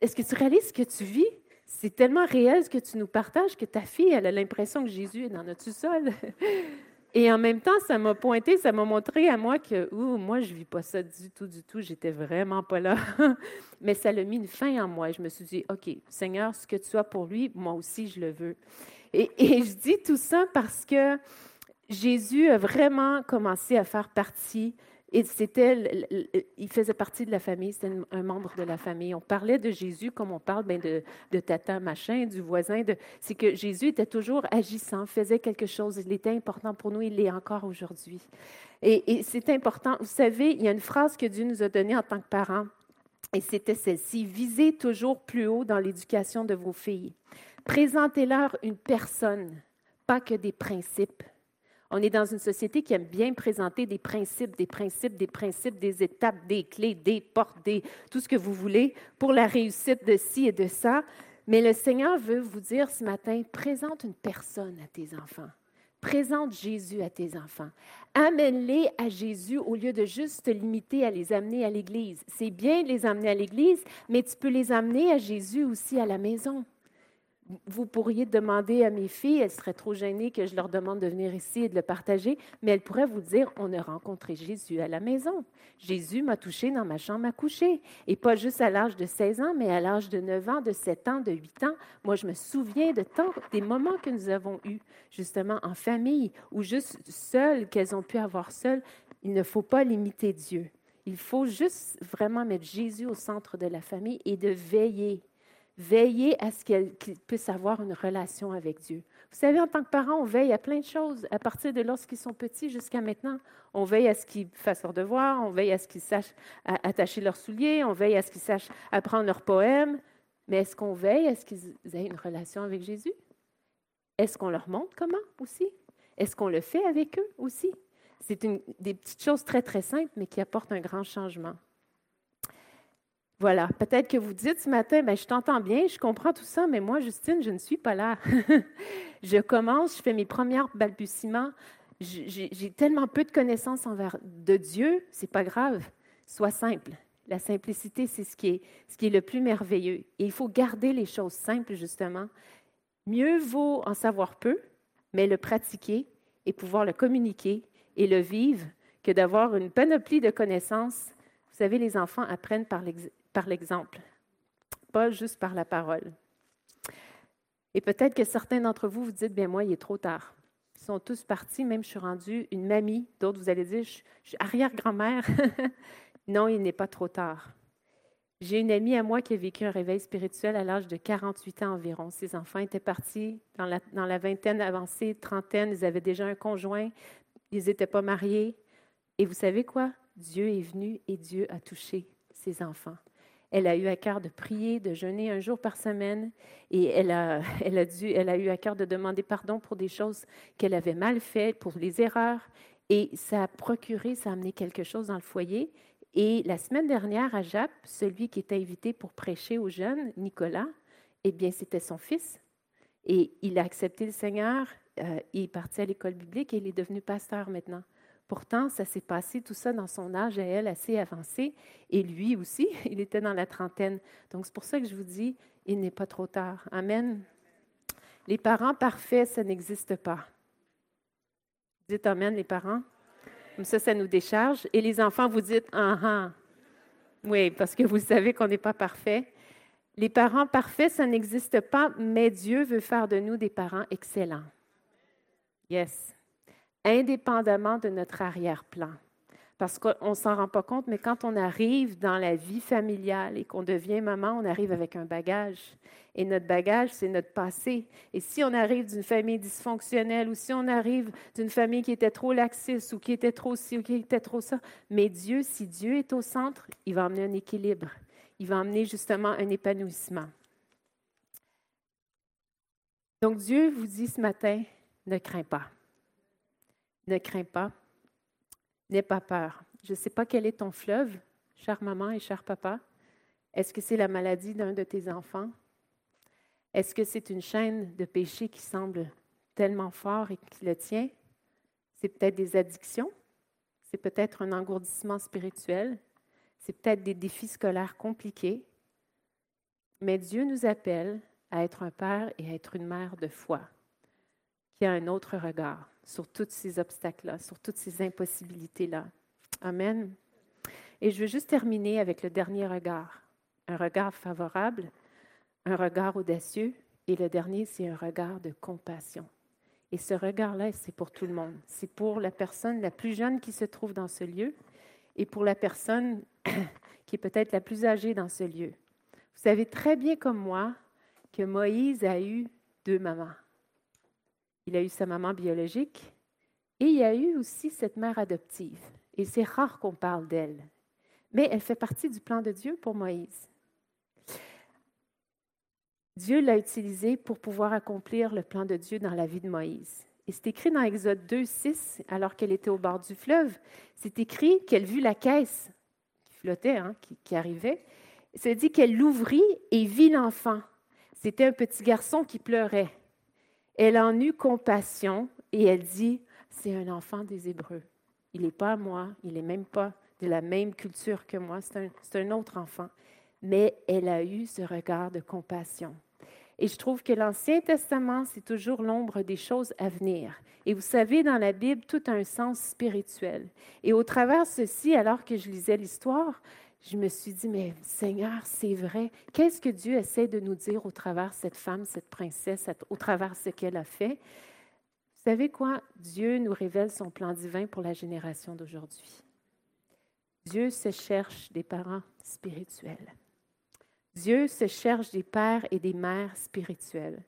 [SPEAKER 2] est-ce que tu réalises ce que tu vis? C'est tellement réel ce que tu nous partages que ta fille, elle a l'impression que Jésus est dans notre sous-sol. Et en même temps, ça m'a pointé, ça m'a montré à moi que, ouh, moi, je ne vis pas ça du tout, du tout. J'étais vraiment pas là. Mais ça l'a mis une fin en moi. Je me suis dit, OK, Seigneur, ce que tu as pour lui, moi aussi, je le veux. Et, et je dis tout ça parce que Jésus a vraiment commencé à faire partie et c'était, il faisait partie de la famille, c'était un membre de la famille. On parlait de Jésus comme on parle ben, de, tata machin, du voisin. c'est que Jésus était toujours agissant, faisait quelque chose. Il était important pour nous, il l'est encore aujourd'hui. Et, et c'est important. Vous savez, il y a une phrase que Dieu nous a donnée en tant que parents, et c'était celle-ci visez toujours plus haut dans l'éducation de vos filles. Présentez-leur une personne, pas que des principes. On est dans une société qui aime bien présenter des principes, des principes, des principes, des étapes, des clés, des portes, tout ce que vous voulez pour la réussite de ci et de ça. Mais le Seigneur veut vous dire ce matin, présente une personne à tes enfants. Présente Jésus à tes enfants. Amène-les à Jésus au lieu de juste te limiter à les amener à l'Église. C'est bien de les amener à l'Église, mais tu peux les amener à Jésus aussi à la maison vous pourriez demander à mes filles, elles seraient trop gênées que je leur demande de venir ici et de le partager, mais elles pourraient vous dire, on a rencontré Jésus à la maison. Jésus m'a touché dans ma chambre à coucher. Et pas juste à l'âge de 16 ans, mais à l'âge de 9 ans, de 7 ans, de 8 ans. Moi, je me souviens de tant, des moments que nous avons eus, justement, en famille, ou juste seules, qu'elles ont pu avoir seules. Il ne faut pas limiter Dieu. Il faut juste vraiment mettre Jésus au centre de la famille et de veiller Veillez à ce qu'ils puissent avoir une relation avec Dieu. Vous savez, en tant que parents, on veille à plein de choses à partir de lorsqu'ils sont petits jusqu'à maintenant. On veille à ce qu'ils fassent leurs devoirs, on veille à ce qu'ils sachent attacher leurs souliers, on veille à ce qu'ils sachent apprendre leurs poèmes. Mais est-ce qu'on veille à ce qu'ils aient une relation avec Jésus? Est-ce qu'on leur montre comment aussi? Est-ce qu'on le fait avec eux aussi? C'est des petites choses très, très simples, mais qui apportent un grand changement. Voilà, peut-être que vous dites ce matin, ben, je t'entends bien, je comprends tout ça, mais moi, Justine, je ne suis pas là. je commence, je fais mes premiers balbutiements. J'ai tellement peu de connaissances envers de Dieu, c'est pas grave. Sois simple. La simplicité, c'est ce, qui est, ce qui est le plus merveilleux. Et il faut garder les choses simples, justement. Mieux vaut en savoir peu, mais le pratiquer et pouvoir le communiquer et le vivre que d'avoir une panoplie de connaissances. Vous savez, les enfants apprennent par l'exemple par l'exemple, pas juste par la parole. Et peut-être que certains d'entre vous vous dites, bien moi, il est trop tard. Ils sont tous partis, même je suis rendue une mamie. D'autres, vous allez dire, je, suis arrière-grand-mère. non, il n'est pas trop tard. J'ai une amie à moi qui a vécu un réveil spirituel à l'âge de 48 ans environ. Ses enfants étaient partis dans la, dans la vingtaine avancée, trentaine. Ils avaient déjà un conjoint. Ils n'étaient pas mariés. Et vous savez quoi? Dieu est venu et Dieu a touché ses enfants. Elle a eu à cœur de prier, de jeûner un jour par semaine et elle a, elle a, dû, elle a eu à cœur de demander pardon pour des choses qu'elle avait mal faites, pour les erreurs. Et ça a procuré, ça a amené quelque chose dans le foyer. Et la semaine dernière, à Jap, celui qui était invité pour prêcher aux jeunes, Nicolas, eh bien, c'était son fils. Et il a accepté le Seigneur, euh, il est parti à l'école biblique et il est devenu pasteur maintenant. Pourtant, ça s'est passé tout ça dans son âge à elle assez avancé. Et lui aussi, il était dans la trentaine. Donc, c'est pour ça que je vous dis, il n'est pas trop tard. Amen. Les parents parfaits, ça n'existe pas. Dites Amen, les parents. Comme ça, ça nous décharge. Et les enfants, vous dites Ah ah. Oui, parce que vous savez qu'on n'est pas parfait. Les parents parfaits, ça n'existe pas, mais Dieu veut faire de nous des parents excellents. Yes indépendamment de notre arrière-plan. parce qu'on ne s'en rend pas compte, mais quand on arrive dans la vie familiale et qu'on devient maman, on arrive avec un bagage. Et notre bagage, c'est notre passé. Et si on arrive d'une famille dysfonctionnelle ou si on arrive d'une famille qui était trop laxiste ou qui était trop ci ou qui était trop ça, mais Dieu, si Dieu est au centre, il va amener un équilibre. Il va amener justement un épanouissement. Donc Dieu vous dit ce matin, ne crains pas. Ne crains pas. N'aie pas peur. Je ne sais pas quel est ton fleuve, chère maman et cher papa. Est-ce que c'est la maladie d'un de tes enfants? Est-ce que c'est une chaîne de péché qui semble tellement fort et qui le tient? C'est peut-être des addictions, c'est peut-être un engourdissement spirituel, c'est peut-être des défis scolaires compliqués? Mais Dieu nous appelle à être un père et à être une mère de foi, qui a un autre regard sur tous ces obstacles-là, sur toutes ces impossibilités-là. Amen. Et je veux juste terminer avec le dernier regard. Un regard favorable, un regard audacieux, et le dernier, c'est un regard de compassion. Et ce regard-là, c'est pour tout le monde. C'est pour la personne la plus jeune qui se trouve dans ce lieu et pour la personne qui est peut-être la plus âgée dans ce lieu. Vous savez très bien comme moi que Moïse a eu deux mamans. Il a eu sa maman biologique et il y a eu aussi cette mère adoptive. Et c'est rare qu'on parle d'elle. Mais elle fait partie du plan de Dieu pour Moïse. Dieu l'a utilisée pour pouvoir accomplir le plan de Dieu dans la vie de Moïse. Et c'est écrit dans Exode 2, 6, alors qu'elle était au bord du fleuve, c'est écrit qu'elle vit la caisse qui flottait, hein, qui, qui, arrivait. C'est dit qu'elle l'ouvrit et vit l'enfant. C'était un petit garçon qui pleurait. Elle en eut compassion et elle dit, c'est un enfant des Hébreux. Il n'est pas moi, il n'est même pas de la même culture que moi, c'est un, un autre enfant. Mais elle a eu ce regard de compassion. Et je trouve que l'Ancien Testament, c'est toujours l'ombre des choses à venir. Et vous savez, dans la Bible, tout a un sens spirituel. Et au travers de ceci, alors que je lisais l'histoire, je me suis dit, mais Seigneur, c'est vrai. Qu'est-ce que Dieu essaie de nous dire au travers de cette femme, cette princesse, au travers de ce qu'elle a fait? Vous savez quoi? Dieu nous révèle son plan divin pour la génération d'aujourd'hui. Dieu se cherche des parents spirituels. Dieu se cherche des pères et des mères spirituels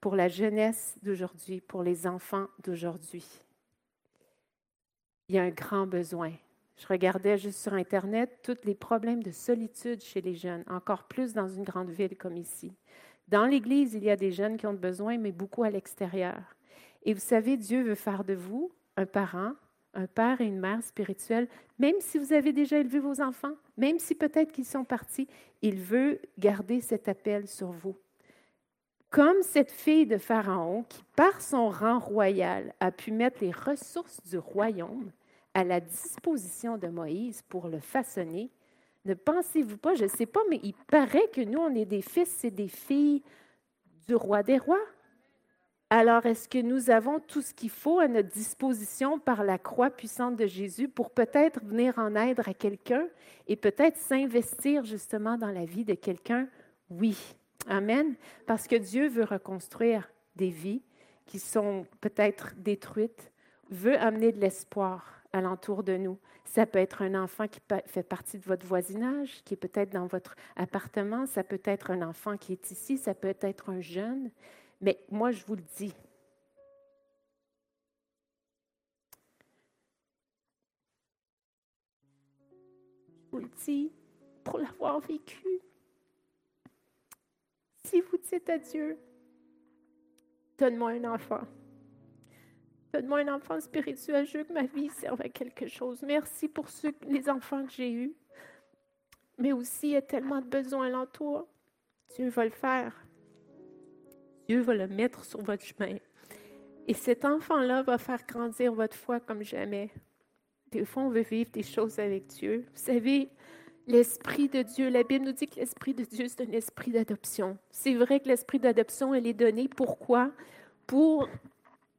[SPEAKER 2] pour la jeunesse d'aujourd'hui, pour les enfants d'aujourd'hui. Il y a un grand besoin je regardais juste sur Internet tous les problèmes de solitude chez les jeunes, encore plus dans une grande ville comme ici. Dans l'Église, il y a des jeunes qui ont besoin, mais beaucoup à l'extérieur. Et vous savez, Dieu veut faire de vous un parent, un père et une mère spirituelle, même si vous avez déjà élevé vos enfants, même si peut-être qu'ils sont partis, il veut garder cet appel sur vous. Comme cette fille de Pharaon qui, par son rang royal, a pu mettre les ressources du royaume à la disposition de Moïse pour le façonner, ne pensez-vous pas, je ne sais pas, mais il paraît que nous, on est des fils et des filles du roi des rois. Alors, est-ce que nous avons tout ce qu'il faut à notre disposition par la croix puissante de Jésus pour peut-être venir en aide à quelqu'un et peut-être s'investir justement dans la vie de quelqu'un? Oui. Amen. Parce que Dieu veut reconstruire des vies qui sont peut-être détruites, veut amener de l'espoir alentour de nous. Ça peut être un enfant qui fait partie de votre voisinage, qui est peut-être dans votre appartement, ça peut être un enfant qui est ici, ça peut être un jeune. Mais moi, je vous le dis, je vous le dis pour l'avoir vécu. Si vous dites à Dieu, donne-moi un enfant. Donne-moi un enfant spirituel. Je veux que ma vie serve à quelque chose. Merci pour ceux, les enfants que j'ai eus. Mais aussi, il y a tellement de besoins alentour. Dieu va le faire. Dieu va le mettre sur votre chemin. Et cet enfant-là va faire grandir votre foi comme jamais. Des fois, on veut vivre des choses avec Dieu. Vous savez, l'Esprit de Dieu, la Bible nous dit que l'Esprit de Dieu, c'est un esprit d'adoption. C'est vrai que l'Esprit d'adoption, elle est donnée. Pourquoi? Pour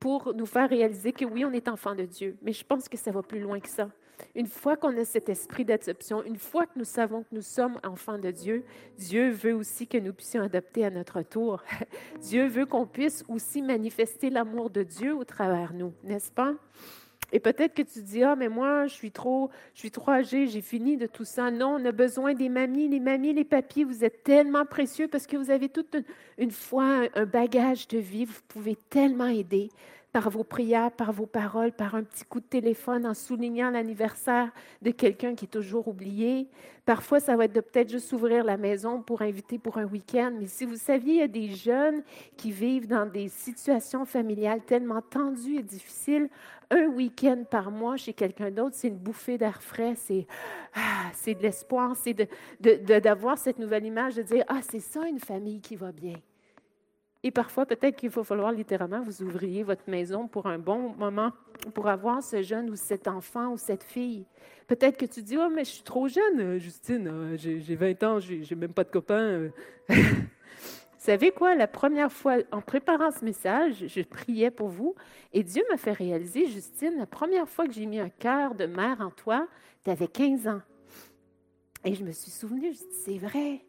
[SPEAKER 2] pour nous faire réaliser que oui, on est enfant de Dieu. Mais je pense que ça va plus loin que ça. Une fois qu'on a cet esprit d'adoption, une fois que nous savons que nous sommes enfants de Dieu, Dieu veut aussi que nous puissions adopter à notre tour. Dieu veut qu'on puisse aussi manifester l'amour de Dieu au travers nous, n'est-ce pas? Et peut-être que tu dis, ah, mais moi, je suis trop, je suis trop âgée, j'ai fini de tout ça. Non, on a besoin des mamies, les mamies, les papiers, vous êtes tellement précieux parce que vous avez toute une, foi, un bagage de vie, vous pouvez tellement aider par vos prières, par vos paroles, par un petit coup de téléphone en soulignant l'anniversaire de quelqu'un qui est toujours oublié. Parfois, ça va être de peut-être juste ouvrir la maison pour inviter pour un week-end. Mais si vous saviez, il y a des jeunes qui vivent dans des situations familiales tellement tendues et difficiles, un week-end par mois chez quelqu'un d'autre, c'est une bouffée d'air frais, c'est ah, de l'espoir, c'est d'avoir de, cette nouvelle image, de dire, ah, c'est ça une famille qui va bien. Et parfois, peut-être qu'il va falloir littéralement vous ouvriez votre maison pour un bon moment, pour avoir ce jeune ou cet enfant ou cette fille. Peut-être que tu dis, oh, mais je suis trop jeune, euh, Justine, euh, j'ai 20 ans, j'ai même pas de copains. Vous savez quoi? La première fois, en préparant ce message, je priais pour vous et Dieu m'a fait réaliser, Justine, la première fois que j'ai mis un cœur de mère en toi, tu avais 15 ans. Et je me suis souvenue, je dis, c'est vrai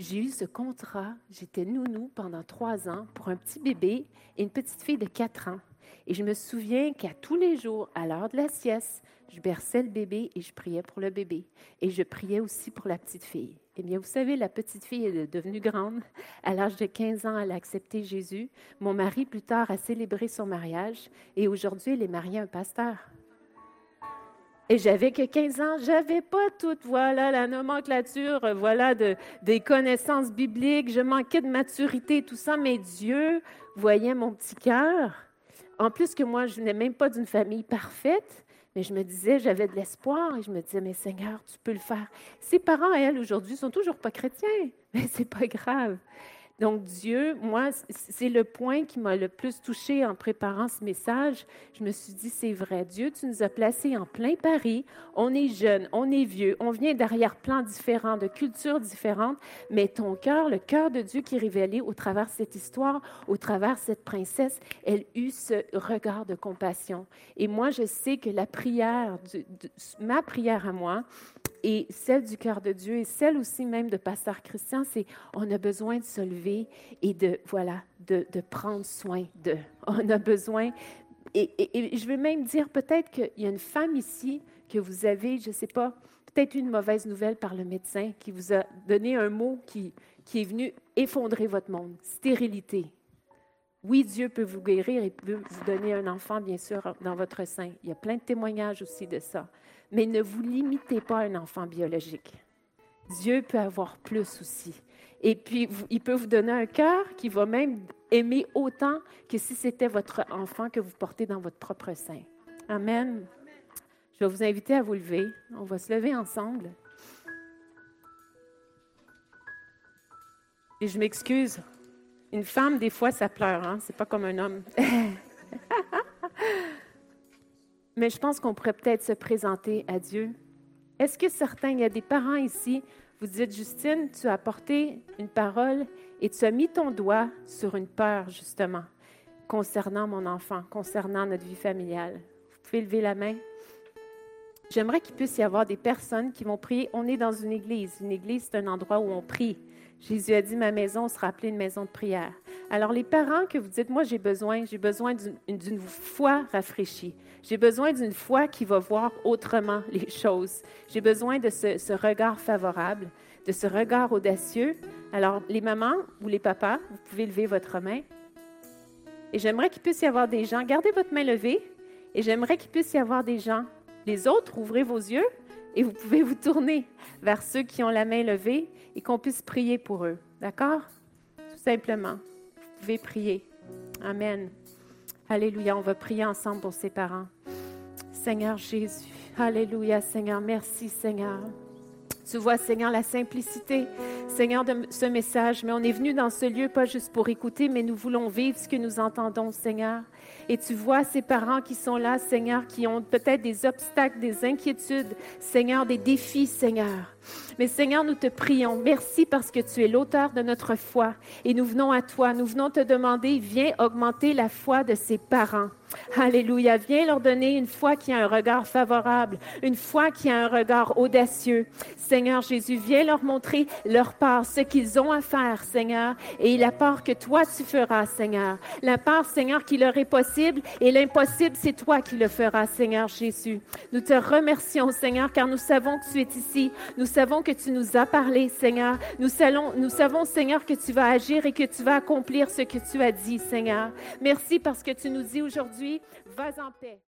[SPEAKER 2] j'ai eu ce contrat. J'étais nounou pendant trois ans pour un petit bébé et une petite fille de quatre ans. Et je me souviens qu'à tous les jours, à l'heure de la sieste, je berçais le bébé et je priais pour le bébé. Et je priais aussi pour la petite fille. Eh bien, vous savez, la petite fille est devenue grande. À l'âge de 15 ans, elle a accepté Jésus. Mon mari, plus tard, a célébré son mariage. Et aujourd'hui, elle est mariée à un pasteur. Et j'avais que 15 ans, j'avais pas toute, voilà, la nomenclature, euh, voilà, de, des connaissances bibliques, je manquais de maturité, tout ça, mais Dieu voyait mon petit cœur. En plus que moi, je n'ai même pas d'une famille parfaite, mais je me disais, j'avais de l'espoir et je me disais, mais Seigneur, tu peux le faire. Ses parents, elle, aujourd'hui, sont toujours pas chrétiens, mais c'est pas grave. Donc Dieu, moi, c'est le point qui m'a le plus touché en préparant ce message. Je me suis dit, c'est vrai, Dieu, tu nous as placés en plein Paris. On est jeunes, on est vieux, on vient d'arrière-plans différents, de cultures différentes, mais ton cœur, le cœur de Dieu qui est révélé au travers de cette histoire, au travers de cette princesse, elle eut ce regard de compassion. Et moi, je sais que la prière, ma prière à moi, et celle du cœur de Dieu et celle aussi même de pasteur Christian, c'est on a besoin de se lever et de, voilà, de, prendre soin de. On a besoin, et, et, je veux même dire peut-être qu'il y a une femme ici que vous avez, je ne sais pas, peut-être une mauvaise nouvelle par le médecin qui vous a donné un mot qui, qui est venu effondrer votre monde, stérilité. Oui, Dieu peut vous guérir et peut vous donner un enfant, bien sûr, dans votre sein. Il y a plein de témoignages aussi de ça mais ne vous limitez pas à un enfant biologique. Dieu peut avoir plus aussi. Et puis, il peut vous donner un cœur qui va même aimer autant que si c'était votre enfant que vous portez dans votre propre sein. Amen. Je vais vous inviter à vous lever. On va se lever ensemble. Et je m'excuse. Une femme, des fois, ça pleure. Hein? C'est pas comme un homme. mais je pense qu'on pourrait peut-être se présenter à Dieu. Est-ce que certains, il y a des parents ici, vous dites, Justine, tu as apporté une parole et tu as mis ton doigt sur une peur, justement, concernant mon enfant, concernant notre vie familiale. Vous pouvez lever la main. J'aimerais qu'il puisse y avoir des personnes qui vont prier. On est dans une église. Une église, c'est un endroit où on prie. Jésus a dit, ma maison sera appelée une maison de prière. Alors les parents que vous dites, moi j'ai besoin, j'ai besoin d'une foi rafraîchie. J'ai besoin d'une foi qui va voir autrement les choses. J'ai besoin de ce, regard favorable, de ce regard audacieux. Alors les mamans ou les papas, vous pouvez lever votre main. Et j'aimerais qu'il puisse y avoir des gens, gardez votre main levée, et j'aimerais qu'il puisse y avoir des gens. Les autres, ouvrez vos yeux et vous pouvez vous tourner vers ceux qui ont la main levée et qu'on puisse prier pour eux. D'accord? Tout simplement. Vous pouvez prier. Amen. Alléluia. On va prier ensemble pour ses parents. Seigneur Jésus. Alléluia, Seigneur. Merci, Seigneur. Tu vois, Seigneur, la simplicité, Seigneur, de ce message. Mais on est venu dans ce lieu pas juste pour écouter, mais nous voulons vivre ce que nous entendons, Seigneur. Et tu vois ces parents qui sont là, Seigneur, qui ont peut-être des obstacles, des inquiétudes, Seigneur, des défis, Seigneur. Mais Seigneur, nous te prions. Merci parce que tu es l'auteur de notre foi. Et nous venons à toi. Nous venons te demander, viens augmenter la foi de ces parents. Alléluia. Viens leur donner une foi qui a un regard favorable, une foi qui a un regard audacieux. Seigneur Jésus, viens leur montrer leur part, ce qu'ils ont à faire, Seigneur, et la part que toi tu feras, Seigneur. La part, Seigneur, qui leur est et l'impossible, c'est toi qui le feras, Seigneur Jésus. Nous te remercions, Seigneur, car nous savons que tu es ici. Nous savons que tu nous as parlé, Seigneur. Nous savons, Seigneur, que tu vas agir et que tu vas accomplir ce que tu as dit, Seigneur. Merci parce que tu nous dis aujourd'hui, vas en paix.